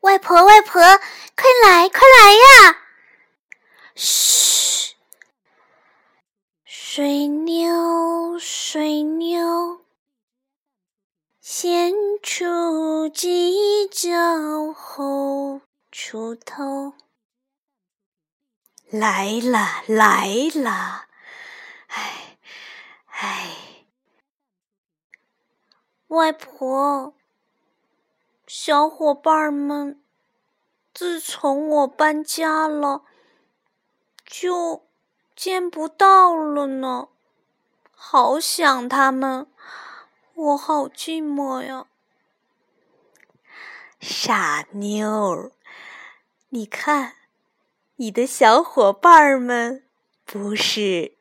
外婆，外婆，快来，快来呀！嘘，水牛，水牛，先出犄角后出头。来了，来了，哎，哎，外婆，小伙伴们，自从我搬家了，就见不到了呢，好想他们，我好寂寞呀。傻妞，你看。你的小伙伴们不是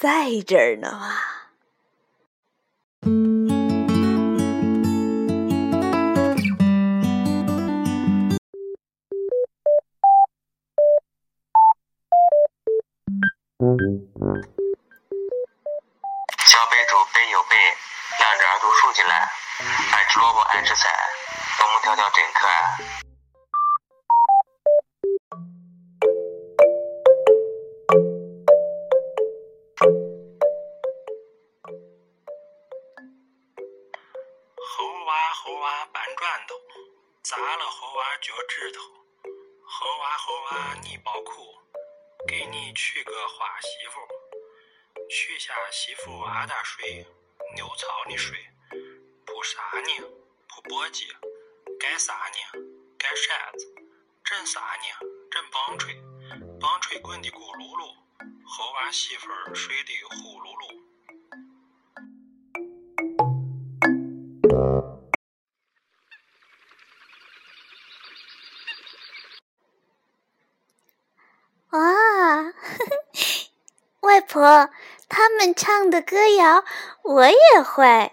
在这儿呢吗？小杯煮杯有杯，两只耳朵竖起来，爱吃萝卜爱吃菜，我们条条真可爱。搬砖头砸了猴娃脚趾头，猴娃猴娃你宝库，给你娶个花媳妇，娶下媳妇阿大水，牛槽你睡，扑啥呢？扑簸箕，干啥呢？干扇子，震啥呢？震棒槌，棒槌滚的咕噜噜，猴娃媳妇睡的呼噜噜。婆，他们唱的歌谣我也会。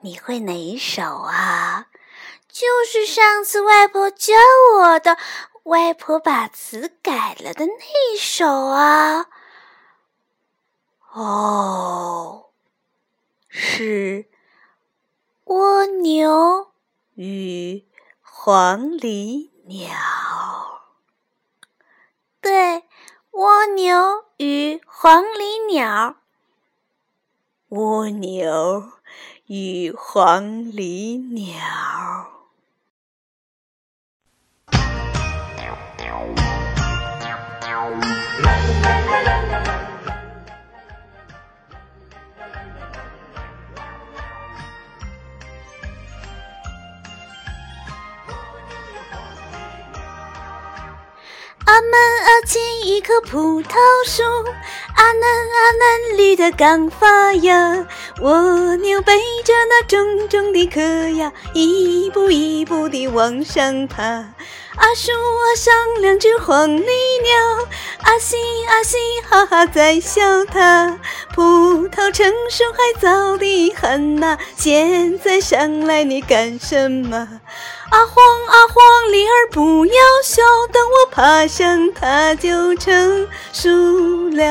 你会哪一首啊？就是上次外婆教我的，外婆把词改了的那首啊。哦，是蜗牛与黄鹂鸟。对。蜗牛与黄鹂鸟，蜗牛与黄鹂鸟。阿门阿前棵葡萄树，阿嫩阿嫩绿的刚发芽。蜗牛背着那重重的壳呀，一步一步地往上爬。阿树阿上两只黄鹂鸟，阿西阿西哈哈在笑它。葡萄成熟还早得很呐，现在上来你干什么？阿黄阿黄鹂儿不要笑，等我爬上它就成熟了。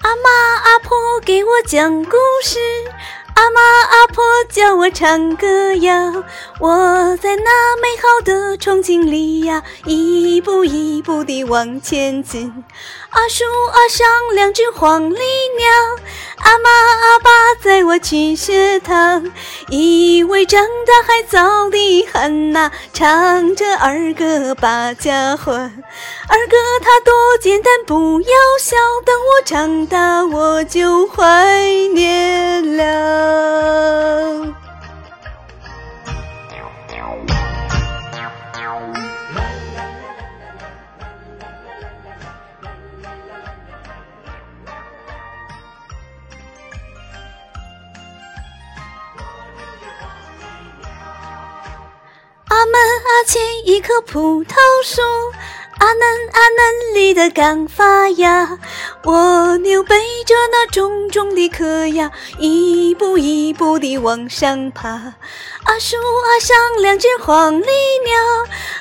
阿妈阿婆给我讲故事。阿妈阿婆教我唱歌谣，我在那美好的憧憬里呀，一步一步地往前进。阿树阿上两只黄鹂鸟，阿妈阿爸载我去学堂，以为长大还早得很呐，唱着儿歌把家还。儿歌它多简单，不要笑，等我长大我就怀念了。阿门阿前一棵葡萄树。阿嫩阿嫩绿的刚发芽，蜗牛背着那重重的壳呀，一步一步地往上爬。阿树阿上两只黄鹂鸟，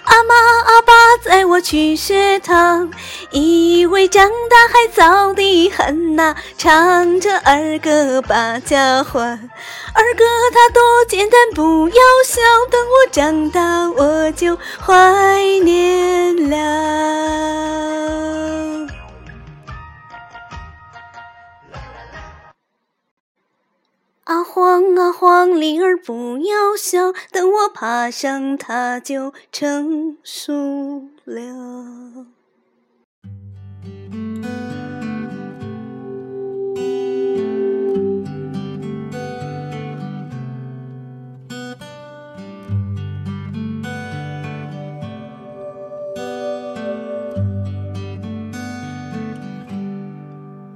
阿妈阿爸载我去学堂，以为长大还早得很呐，唱着儿歌把家还。儿歌它多简单，不要笑，等我长大我就怀念了。啊晃啊晃，铃儿不要笑，等我爬上它就成熟了。